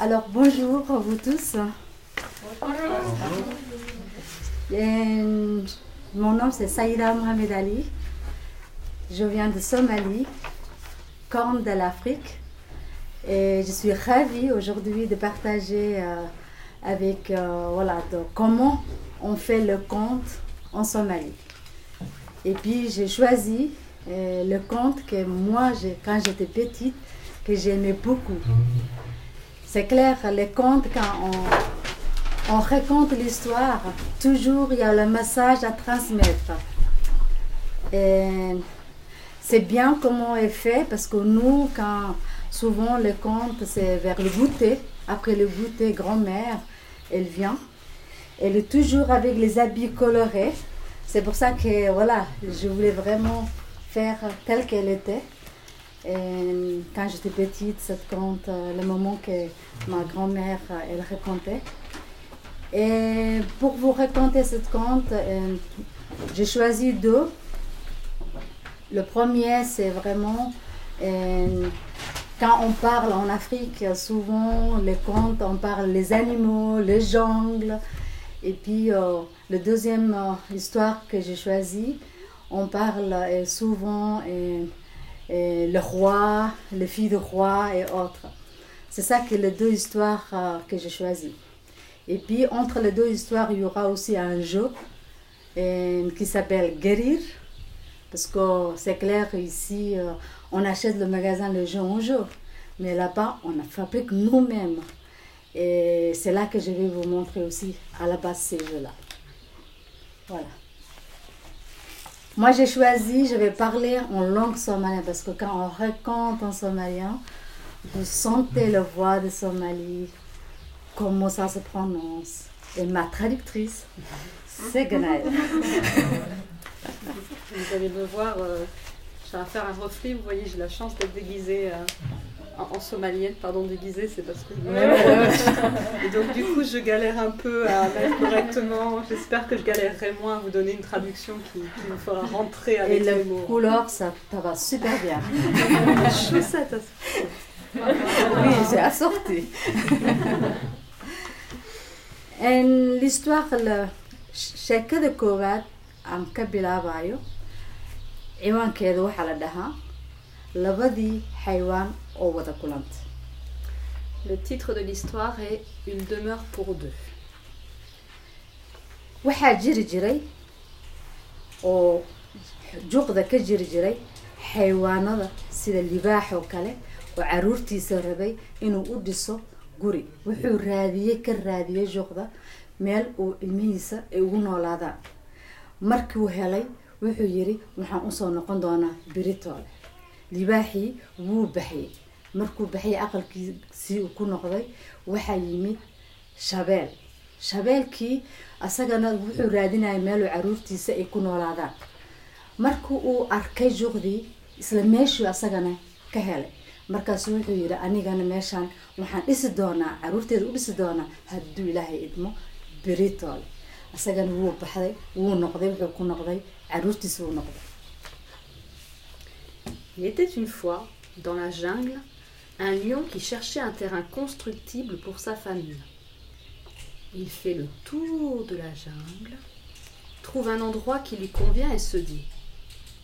Alors bonjour à vous tous. Euh, mon nom c'est Saïda Mohamed Ali. Je viens de Somalie, Corne de l'Afrique. Et je suis ravie aujourd'hui de partager euh, avec euh, voilà, de comment on fait le conte en Somalie. Et puis j'ai choisi euh, le conte que moi, quand j'étais petite, que j'aimais beaucoup. C'est clair, les contes, quand on, on raconte l'histoire, toujours il y a le message à transmettre. Et c'est bien comment est fait parce que nous, quand souvent le conte, c'est vers le goûter. Après le goûter, grand-mère, elle vient. Elle est toujours avec les habits colorés. C'est pour ça que voilà, je voulais vraiment faire telle qu'elle était. Et quand j'étais petite, cette conte, euh, le moment que ma grand-mère, euh, elle racontait. Et pour vous raconter cette conte, euh, j'ai choisi deux. Le premier, c'est vraiment euh, quand on parle en Afrique, souvent les contes, on parle les animaux, les jungles. Et puis euh, le deuxième euh, histoire que j'ai choisie, on parle euh, souvent euh, euh, le roi, les filles de roi et autres. C'est ça que les deux histoires euh, que j'ai choisies. Et puis entre les deux histoires, il y aura aussi un jeu euh, qui s'appelle Guérir. Parce que c'est clair ici, euh, on achète le magasin le jeu en jeu. Mais là-bas, on fabrique nous-mêmes. Et c'est là que je vais vous montrer aussi à la base ces jeux-là. Voilà. Moi, j'ai choisi, je vais parler en langue somalienne parce que quand on raconte en somalien, vous sentez la voix de Somalie, comment ça se prononce. Et ma traductrice, c'est Ganaël. Vous allez me voir, euh, j'ai à faire un reflet. Vous voyez, j'ai la chance d'être déguisée euh, en, en somalienne. Pardon, déguisée, c'est parce que. Et donc, du coup, je galère un peu à mettre correctement. J'espère que je galérerai moins à vous donner une traduction qui, qui me fera rentrer Et avec les le mots. couleur, ça, ça va super bien. Chaussettes, Oui, c'est assorti. En l'histoire, la sheekada koowaad aan ka bilaabayo ciwaankeeda waxaa la dhahaa labadii xaywaan oo wada kulanta Le titre de l'histoire est Une demeure pour deux. waxaa jiri jiray oo juqda ka jiri jiray xaywaanada sida libaax oo kale oo caruurtiisa rabay inuu u dhiso guri. Wuxuu raadiyey ka raadiyey juqda meel uu ilmihiisa ay ugu noolaadaan. Markuu helay wuxuu yiri waxaan u soo noqon doonaa biritoole libaaxii wuu baxyey markuu baxyay aqalkiisii uu ku noqday waxaa yimid shabeel shabeelkii asagana wuxuu raadinayay meeluu caruurtiisa ay ku noolaadaan. Markii uu arkay juqdii isla meeshuu asagana ka helay markaasu wuxuu yidhi anigana meeshaan waxaan dhisi doonaa caruurteeda u dhisi doonaa hadduu ilaahay idmo beritoole asagana wuu baxday wuu noqday wuxuu ku noqday caruurtiisa wuu noqday. Il était une fois, dans la jungle, un lion qui cherchait un terrain constructible pour sa famille. Il fait le tour de la jungle, trouve un endroit qui lui convient et se dit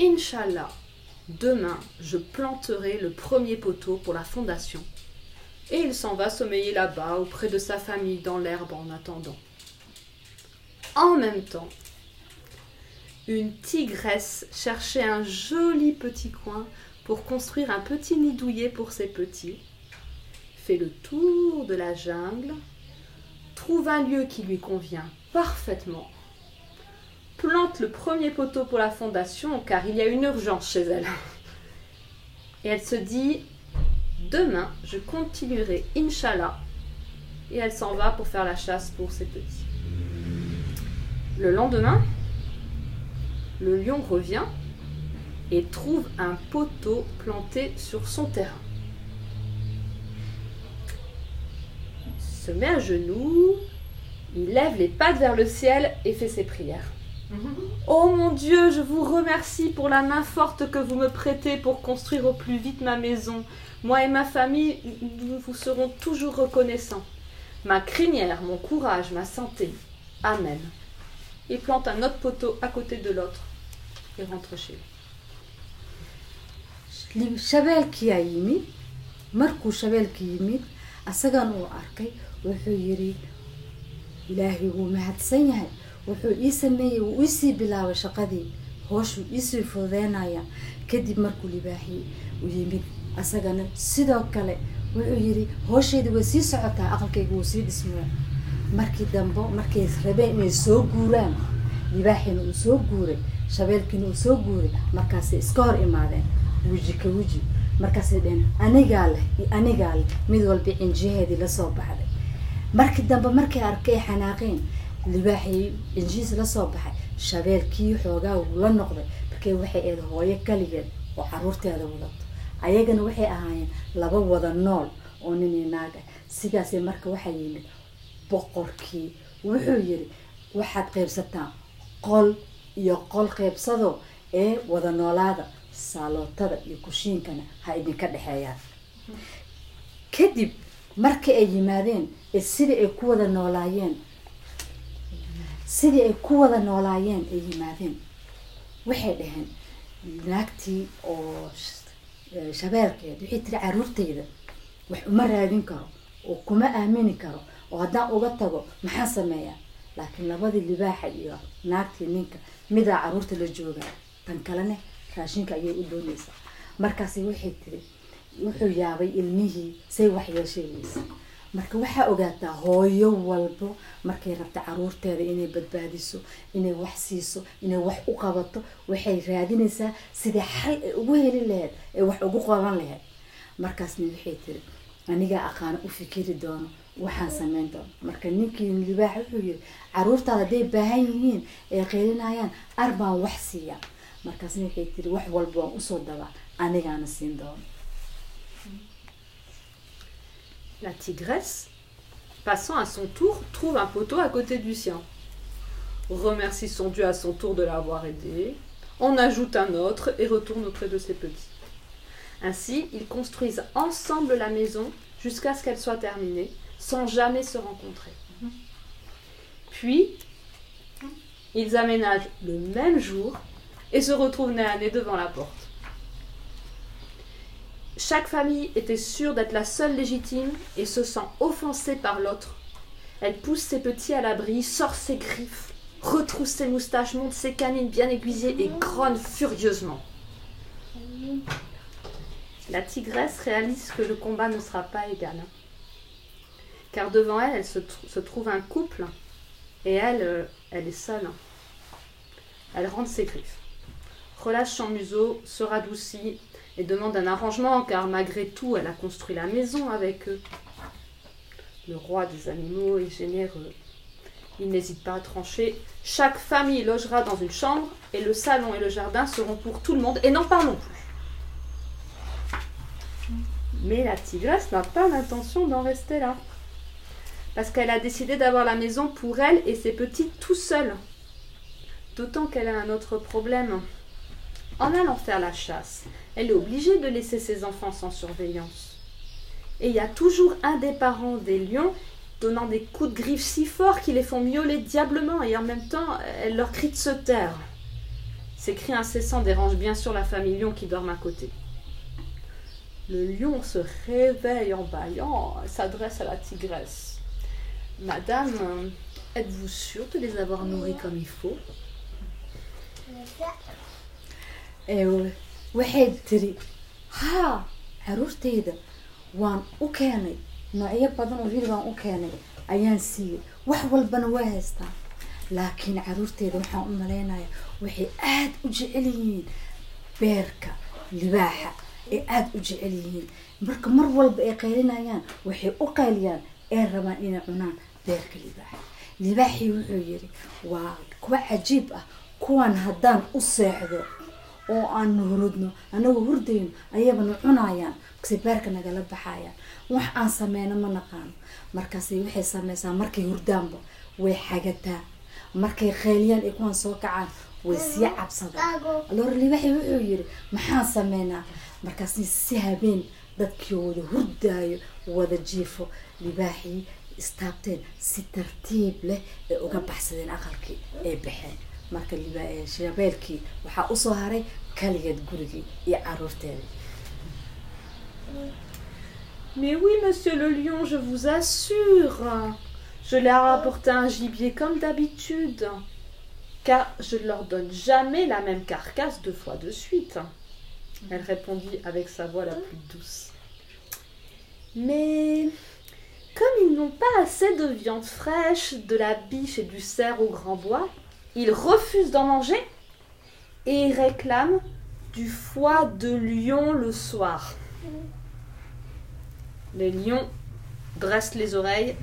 Inch'Allah, demain je planterai le premier poteau pour la fondation. Et il s'en va sommeiller là-bas, auprès de sa famille, dans l'herbe en attendant. En même temps, une tigresse cherchait un joli petit coin pour construire un petit nid douillet pour ses petits, fait le tour de la jungle, trouve un lieu qui lui convient parfaitement, plante le premier poteau pour la fondation car il y a une urgence chez elle. Et elle se dit, demain je continuerai, Inch'Allah, et elle s'en va pour faire la chasse pour ses petits. Le lendemain, le lion revient et trouve un poteau planté sur son terrain. Il se met à genoux, il lève les pattes vers le ciel et fait ses prières. Oh mon Dieu, je vous remercie pour la main forte que vous me prêtez pour construire au plus vite ma maison. Moi et ma famille, nous vous serons toujours reconnaissants. Ma crinière, mon courage, ma santé. Amen. Il plante un autre poteau à côté de l'autre et rentre chez lui. Shabeelkii aa yimid? Markuu shabeelka yimid asagan uu arkay wuxuu yidhi ilaahay wuu mahadsan yahay. Wuxuu ii sameeyey wuu iisii bilaabay shaqadii. Hooshuu iisii fududeynaya. Kadib markuu libaaxiyey u yimid asagana sidoo kale wuxuu yidhi hoosheeda way sii socotaa aqalkayga wuu sii dhismaya markii dambe markay rabeen inay soo guuraan libaaxiina uu soo guuray shabeelkiina uu soo guuray markaasay iska hor imaadeen weji ka weji markaasay dheheen anigaa leh iyo anigaa leh mid walba cinjiyaheedii la soo baxday. Markii dambe markay arkay xanaaqeen libaaxii cinjihiis la soo baxay shabeelkii xoogaa wuu la noqday markay waxay eed hooyo kaligeed oo caruurteeda wadato. Ayagana waxay ahaayeen laba wada nool oo nin iyo naag ah sidaasay marka waxaa yimid boqorkii wuxuu yidhi waxaad qaybsataan qol iyo qol qaybsado ee wada noolaada saalootada iyo kushiinkana ha idinka dhexeeyaan. Kadib markii ay yimaadeen ee sidii ay ku wada noolaayeen sidii ay ku wada noolaayeen ay yimaadeen waxay dhaheen naagtii oo shabeelkeed waxay tiri caruurtayda wax uma raadin karo oo kuma aamini karo oo haddaan uga tago maxaan sameeyaa laakiin labadii libaaxa iyo naagtii ninka midaa carruurta la joogaa tan kalene raashinka ayay u doonaysaa markaasi waxay tiri wuxuu yaabay ilmihii say wax yeesheegaysa marka waxaa ogaataa hooyo walbo markay rabta caruurteeda inay badbaadiso inay wax siiso inay wax u qabato waxay raadinaysaa sidai xal ay ugu heli lahayd ay wax ugu qaban lahayd markaasna waxay tiri anigaa aqaano u fikiri doono waxaan sameyn doono. Marka ninkii libaax wuxuu yiri caruurtaada hadday baahan yihiin ay qeylinayaan arbaan wax siiya markaasna waxay tiri wax walba waan usoo dabaa anigaana siin doono La tigresse, passant à son tour, trouve un poteau à côté du sien. Remercie son Dieu à son tour de l'avoir aidé, en ajoute un autre et retourne auprès de ses petits. Ainsi, ils construisent ensemble la maison jusqu'à ce qu'elle soit terminée, sans jamais se rencontrer. Puis, ils aménagent le même jour et se retrouvent nez à nez devant la porte. Chaque famille était sûre d'être la seule légitime et se sent offensée par l'autre. Elle pousse ses petits à l'abri, sort ses griffes, retrousse ses moustaches, monte ses canines bien aiguisées et grogne furieusement. La tigresse réalise que le combat ne sera pas égal. Car devant elle, elle se, tr- se trouve un couple et elle, euh, elle est seule. Elle rentre ses griffes, relâche son museau, se radoucit et demande un arrangement car malgré tout, elle a construit la maison avec eux. Le roi des animaux est généreux. Il n'hésite pas à trancher. Chaque famille logera dans une chambre et le salon et le jardin seront pour tout le monde et n'en parlons plus. Mais la tigresse n'a pas l'intention d'en rester là. Parce qu'elle a décidé d'avoir la maison pour elle et ses petits tout seuls. D'autant qu'elle a un autre problème. En allant faire la chasse, elle est obligée de laisser ses enfants sans surveillance. Et il y a toujours un des parents des lions donnant des coups de griffe si forts qu'ils les font miauler diablement et en même temps, elle leur crie de se taire. Ces cris incessants dérangent bien sûr la famille lion qui dorment à côté. Le lion se réveille en bâillant s'adresse à la tigresse. Madame, euh, êtes-vous sûre de les avoir nourris comme il faut? Waxay tiri haa caruurtayda waan u keenay noocyo badan oo hilib aan u keenay ayaan siiyey wax walbana waa haystaa laakiin caruurtayda waxaan u malaynayaa waxay aada u jecel yihiin beerka libaaxa ay aada u jecel yihiin. Marka mar walba ay qaylinayaan waxay u qayliyaan ee rabaan inay cunaan beerka libaaxa. Libaaxii wuxuu yidhi waa kuwa cajiib ah kuwan haddaan u seexdo oo aan hurudno anagoo hurdayno ayabana cunayaan kasi beerka nagala baxayaan. Wax aan sameyno ma naqaano markaasi waxay sameysaa markay hurdaanba way xagataa. Markay qeyliyaan ay kuwan soo kacaan way sii cabsadaan. Aloor libaaxi wuxuu yidhi maxaan sameynaa? Markaas si habeen dadkii wada hurdaayo wada jiifo. Libaaxii istaabteen si tartiib leh ay uga baxsadeen aqalkii ay baxeen Mais oui, monsieur le lion, je vous assure. Je leur ai apporté un gibier comme d'habitude. Car je ne leur donne jamais la même carcasse deux fois de suite. Elle répondit avec sa voix la plus douce. Mais comme ils n'ont pas assez de viande fraîche, de la biche et du cerf au grand bois, ils refusent d'en manger et ils réclament du foie de lion le soir. Les lions dressent les oreilles,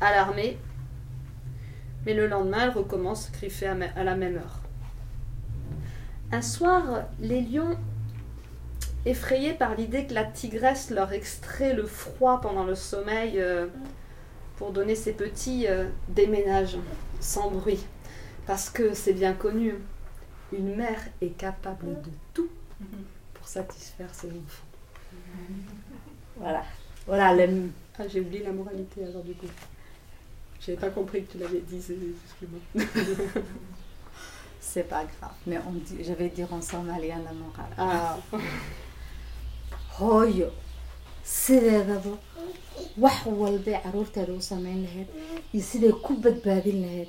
alarmés, mais le lendemain, elles recommencent à griffer à la même heure. Un soir, les lions, effrayés par l'idée que la tigresse leur extrait le froid pendant le sommeil euh, pour donner ses petits, euh, déménagent sans bruit. Parce que c'est bien connu, une mère est capable de tout pour satisfaire ses enfants. voilà. Voilà le Ah, j'ai oublié la moralité alors du coup. J'avais pas compris que tu l'avais dit, c'est- excuse-moi. c'est pas grave mais on dit je vais dire en somalien la morale Ah, hooyo sideedaba wax walbay caruurteeda u sameyn lahayd iyo siday ku badbaadin lahayd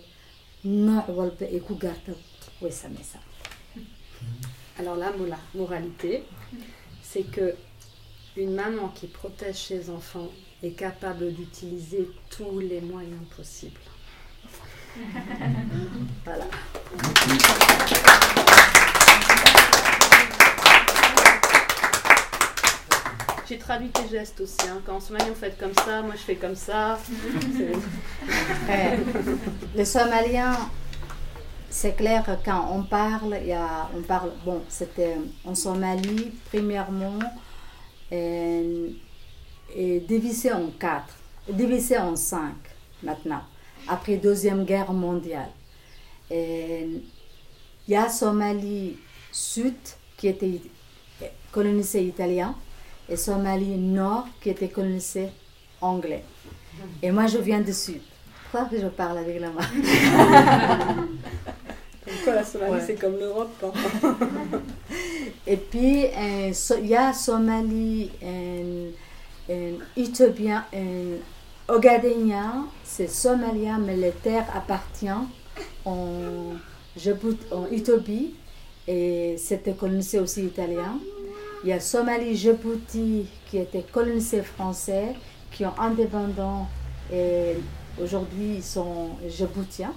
nooc walba ay ku gaarta way sameysaa alors la mola- moralité, c'est que une maman qui protège ses enfants est capable d'utiliser tous les moyens possibles. voilà J'ai traduit tes gestes aussi. Hein. Quand en Somalie on fait comme ça, moi je fais comme ça. Eh, les Somaliens, c'est clair quand on parle, y a, on parle, bon, c'était en Somalie, premièrement, euh, et divisé en quatre, divisé en cinq maintenant, après Deuxième Guerre mondiale. Et Il y a Somalie Sud qui était colonisé italien et Somalie Nord qui était colonisé anglais. Et moi, je viens du Sud. Pourquoi que je parle avec la main? Comme quoi la Somalie Ouais. c'est comme l'Europe. hein. Et puis, euh, so- il y a Somalie, euh, Éthiopien, euh, Ogadenien, c'est somalien, mais les terres appartiennent en, en Éthiopie et c'était colonisé aussi italien. Il y a Somalie, Djibouti qui était colonisé français, qui ont indépendant et aujourd'hui ils sont djiboutiens.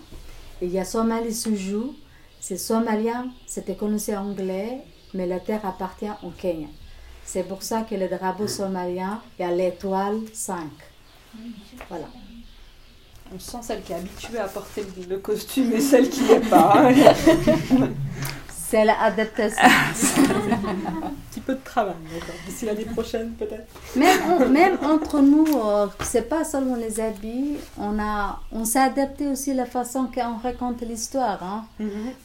Et il y a Somalie Soujou, c'est somalien, c'était colonisé anglais, mais la terre appartient au Kenya. C'est pour ça que le drapeau somalien, il y a l'étoile 5. Voilà. On sent celle qui est habituée à porter le costume et celle qui n'est pas. C'est l'adaptation. Un petit peu de travail. D'ici l'année prochaine peut-être. même, même entre nous, euh, c'est pas seulement les habits, on, a, on s'est adapté aussi la façon qu'on raconte l'histoire. hein.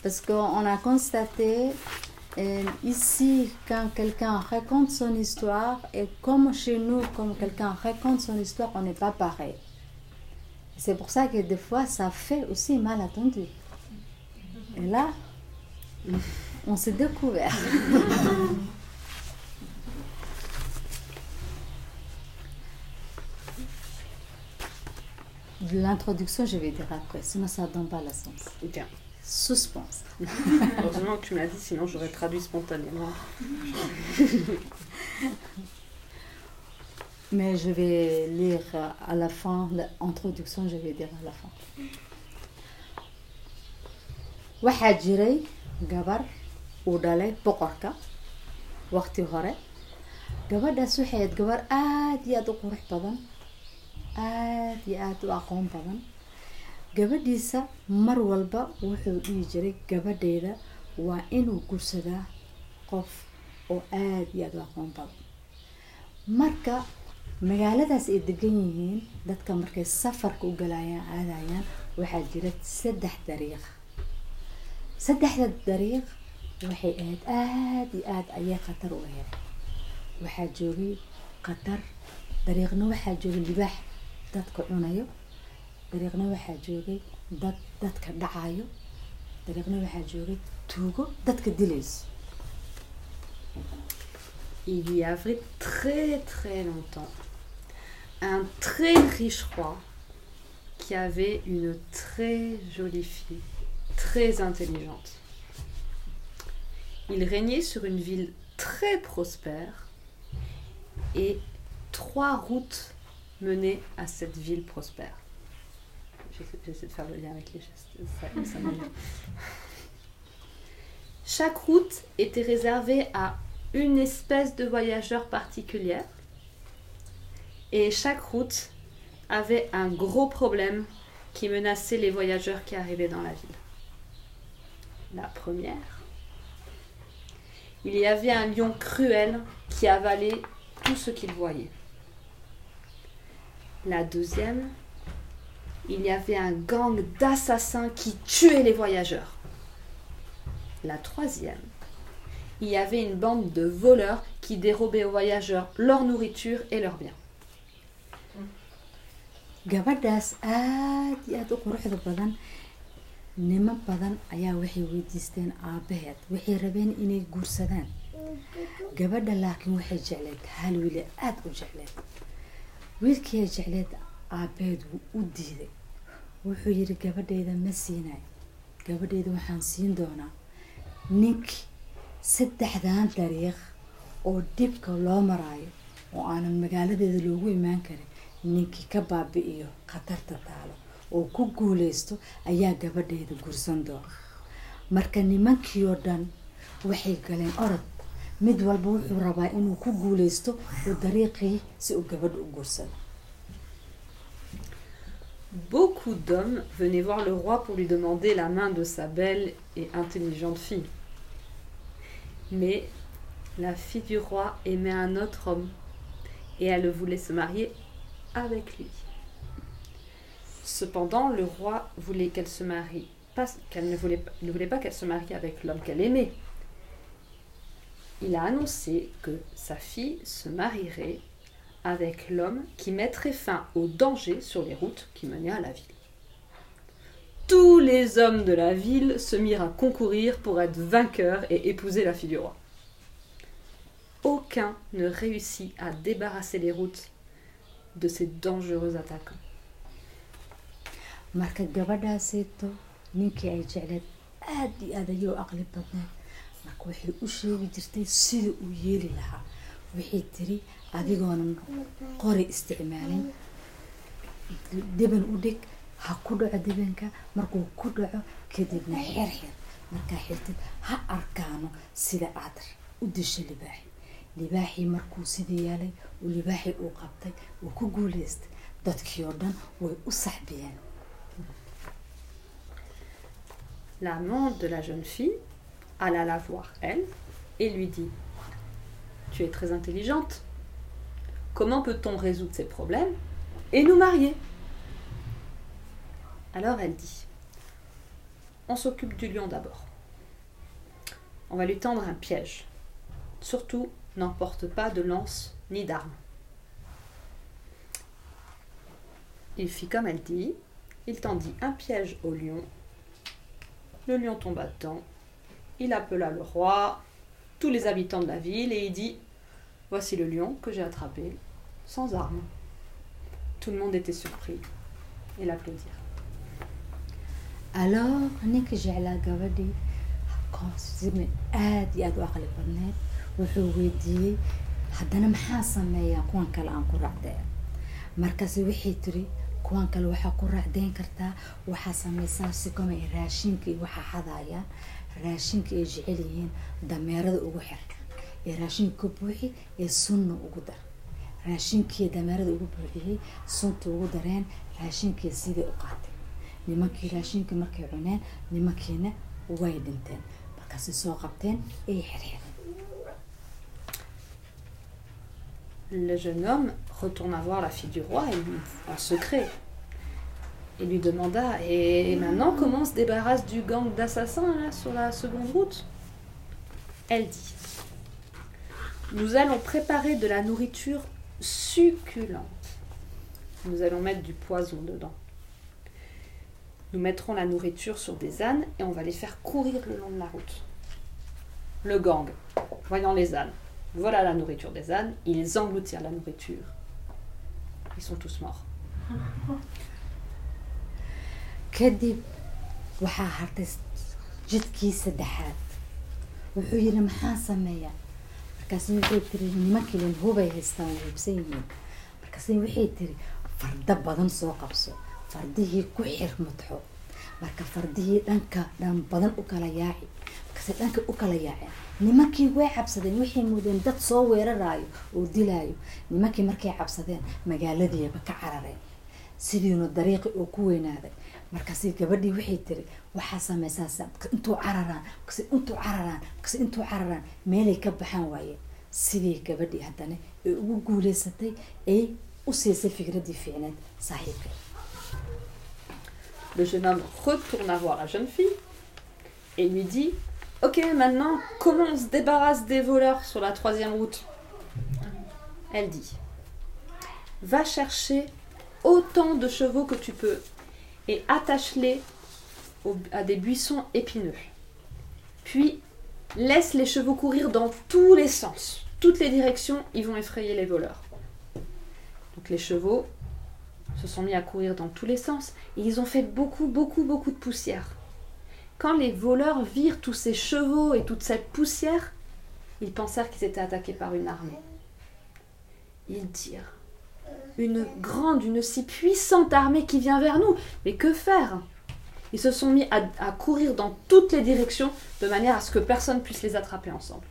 Parce qu'on a constaté euh, ici, quand quelqu'un raconte son histoire, et comme chez nous, comme quelqu'un raconte son histoire, on n'est pas pareil. C'est pour ça que des fois, ça fait aussi mal entendu. Et là, on s'est découvert. L'introduction, je vais dire après, sinon ça ne donne pas la sens. Bien. Suspense. Heureusement que tu m'as dit, sinon j'aurais traduit spontanément. Mais je vais lire à la fin, l'introduction, je vais dire à la fin. Gabar uu dhalay boqorka waqti hore. Gabadhaas waxay ahayd gabar aada iyo aada u qurux badan aada iyo aada u aqoon badan. Gabadhiisa mar walba wuxuu dhihi jiray gabadheeda waa inuu gursadaa qof oo aada iyo aada u aqoon badan. Marka magaaladaas ay degan yihiin dadka markay safarka u galayaan aadayaan waxaa jira saddex dariiq saddexda dariiq waxay ahayd aada iyo aada ayay khatar u ahayd. Waxaa joogay khatar. Dariiqna waxaa joogay libaax dadka cunayo. Dariiqna waxaa joogay dad dadka dhacayo. Dariiqna waxaa joogay tuugo dadka dilayso. Il y avait très très longtemps. Un très riche roi qui avait une très jolie fille, très intelligente. Il régnait sur une ville très prospère et trois routes menaient à cette ville prospère. J'essaie de faire le lien avec les gestes. Chaque route était réservée à une espèce de voyageur particulière et chaque route avait un gros problème qui menaçait les voyageurs qui arrivaient dans la ville. La première, il y avait un lion cruel qui avalait tout ce qu'il voyait. La deuxième, il y avait un gang d'assassins qui tuaient les voyageurs. La troisième, il y avait une bande de voleurs qui dérobaient aux voyageurs leur nourriture et leurs biens. badan niman badan ayaa waxay weydiisteen aabaheed waxay rabeen inay guursadaan. Gabadha laakiin waxay jecleed hal wiile aada u jecleed. Wiilkiiay jecleed aabaheed wuu u diiday. Wuxuu yidhi gabadhayda ma siinayo. Gabadhayda waxaan siin doonaa ninkii saddexdan dariiq oo dhibka loo maraayo oo aanan magaaladeeda loogu imaan karin. Ninkii ka baabi'iyo khatarta taalo Beaucoup d'hommes venaient voir le roi pour lui demander la main de sa belle et intelligente fille. Mais la fille du roi aimait un autre homme et elle voulait se marier avec lui. Cependant, le roi voulait qu'elle se marie, qu'elle ne voulait, ne voulait pas qu'elle se marie avec l'homme qu'elle aimait. Il a annoncé que sa fille se marierait avec l'homme qui mettrait fin au danger sur les routes qui menaient à la ville. Tous les hommes de la ville se mirent à concourir pour être vainqueurs et épouser la fille du roi. Aucun ne réussit à débarrasser les routes de ces dangereux attaquants. Marka gabadhaaseeto ninkii ay jecleed aada iyo aada ayay u aqli badneed marka waxay u sheegi jirtay sida uu yeeli lahaa. Waxay tiri adigoonan qori isticmaalin. Deban u dhig ha ku dhaco debanka markuu ku dhaco kadibna xer xer markaa xirtid ha arkaano sida aad u disho libaaxi. Libaaxii markuu sida yeelay uu libaaxii uu qabtay uu ku guuleystay. Dadkii oo dhan way u saxbiyeen L'amant de la jeune fille alla la voir, elle, et lui dit Tu es très intelligente. Comment peut-on résoudre ces problèmes et nous marier? Alors elle dit On s'occupe du lion d'abord. On va lui tendre un piège. Surtout, n'emporte pas de lance ni d'armes. Il fit comme elle dit. Il tendit un piège au lion le lion tomba dedans. Il appela le roi, tous les habitants de la ville, et il dit Voici le lion que j'ai attrapé, sans armes. Tout le monde était surpris et l'applaudirent. alors ninka jeclaa gabadhii koonsime aada iyo aada u aqli badneed wuxuu weydiiyey haddana maxaa sameeyaa kuwan kale aan ku raacdaya kuwan kale waxaa ku raacdeyn kartaa waxaa sameysaa si kama ay raashinka iyo waxaa xadayaan raashinka ay jecel yihiin dameerada ugu xir ee raashinka ka buuxi ee sunna ugu dar. Raashinkii dameerada ugu buuxiyey sunta ugu dareen raashinkii sidai u qaatay. Nimankii raashinka markay cuneen nimankiina way dhinteen. Markaasay soo qabteen ay xirxireen le jeune homme retourna voir la fille du roi et lui, en secret. Et lui demanda Et maintenant, comment on se débarrasse du gang d'assassins sur la seconde route? Elle dit Nous allons préparer de la nourriture succulente. Nous allons mettre du poison dedans. Nous mettrons la nourriture sur des ânes et on va les faire courir le long de la route. Le gang, voyant les ânes, voilà la nourriture des ânes, ils engloutirent la nourriture. Ils sont tous morts. kadib waxaa hartay jidkii saddexaad wuxuu yidhi maxaan sameeyaa markaas waxay tiri nimankilin hubay haystaan way hubsan yihiin markaas waxay tiri farda badan soo qabso fardihii ku xir mudxo marka fardihii dhanka dhan badan u kala yaaci markaase dhanka u kala yaaceen nimankii way cabsadeen waxay moodeen dad soo weeraraayo oo dilaayo. Nimankii markay cabsadeen magaaladiiba ka carareen. Sidiinu dariiqi oo ku weynaaday. Markaasi gabadhii waxay tiri waxaa sameysaa intuu cararaan markaase intuu cararaan markaase intuu cararaan meelay ka baxaan waaye. Sidii gabadhii haddana ay ugu guuleysatay ay u siisay fikraddii fiicneed saaxiibka Le jeune homme retourna voir la jeune fille et lui dit Ok, maintenant, comment on se débarrasse des voleurs sur la troisième route? Elle dit Va chercher autant de chevaux que tu peux et attache-les à des buissons épineux. Puis laisse les chevaux courir dans tous les sens, toutes les directions, ils vont effrayer les voleurs. Donc les chevaux se sont mis à courir dans tous les sens et ils ont fait beaucoup, beaucoup, beaucoup de poussière. Quand les voleurs virent tous ces chevaux et toute cette poussière, ils pensèrent qu'ils étaient attaqués par une armée. Ils dirent Une grande, une si puissante armée qui vient vers nous, mais que faire? Ils se sont mis à, courir dans toutes les directions de manière à ce que personne puisse les attraper ensemble.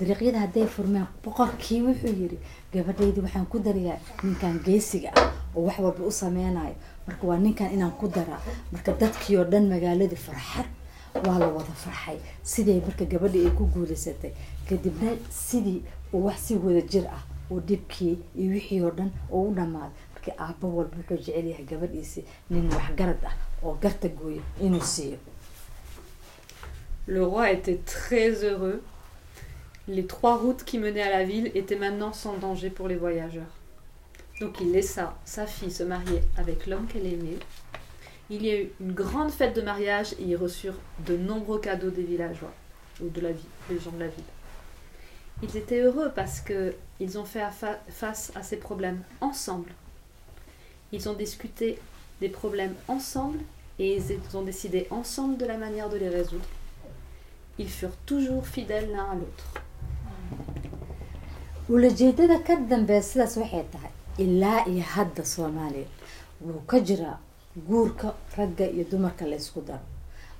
Dariiqyada hadday furmeen boqorkii wuxuu yidhi gabadhaydii waxaan ku darayaa ninkan geesiga ah oo wax walba u sameynayo marka waa ninkan inaan ku daraa. Marka dadkii oo dhan magaaladii farxad waa la wada farxay. Sidii marka gabadhii ay ku guuleysatay kadibna sidii uu wax si wada jir ah oo dhibkii iyo wixii oo dhan oo u dhammaaday marka aabbo walba wuxuu jecel yahay gabadhiisi nin waxgarad ah oo garta gooya inuu siiyo. Le roi était très heureux. Les trois routes qui menaient à la ville étaient maintenant sans danger pour les voyageurs. Donc il laissa sa fille se marier avec l'homme qu'elle aimait. Il y a eu une grande fête de mariage et ils reçurent de nombreux cadeaux des villageois ou de la ville, des gens de la ville. Ils étaient heureux parce que ils ont fait face à ces problèmes ensemble. Ils ont discuté des problèmes ensemble et ils ont décidé ensemble de la manière de les résoudre. Ils furent toujours fidèles l'un à l'autre. Ulajeedada ka dambeya sidaas waxay tahay ilaa iyo hadda soomaaliya wuu ka jiraa guurka ragga iyo dumarka la ysku daro.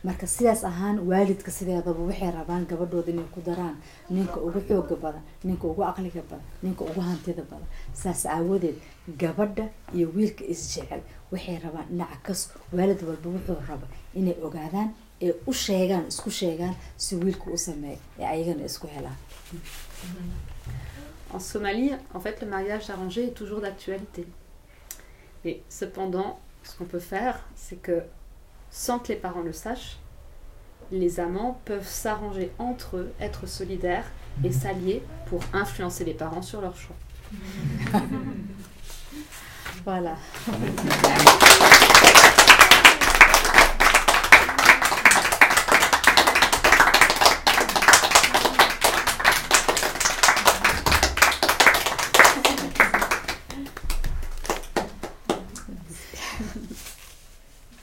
Marka sidaas ahaan waalidka sideedaba waxay rabaan gabadhooda inay ku daraan ninka ugu xooga badan ninka ugu aqliga badan ninka ugu hantida badan. Saas aawadeed gabadha iyo wiilka isjecel waxay rabaan dhinaca kas waalid walba wuxuu raba inay ogaadaan ee u sheegaan isku sheegaan si wiilka u sameeyo ee ayagana isku helaan En Somalie, en fait, le mariage arrangé est toujours d'actualité. Mais cependant, ce qu'on peut faire, c'est que sans que les parents le sachent, les amants peuvent s'arranger entre eux, être solidaires et s'allier pour influencer les parents sur leur choix. voilà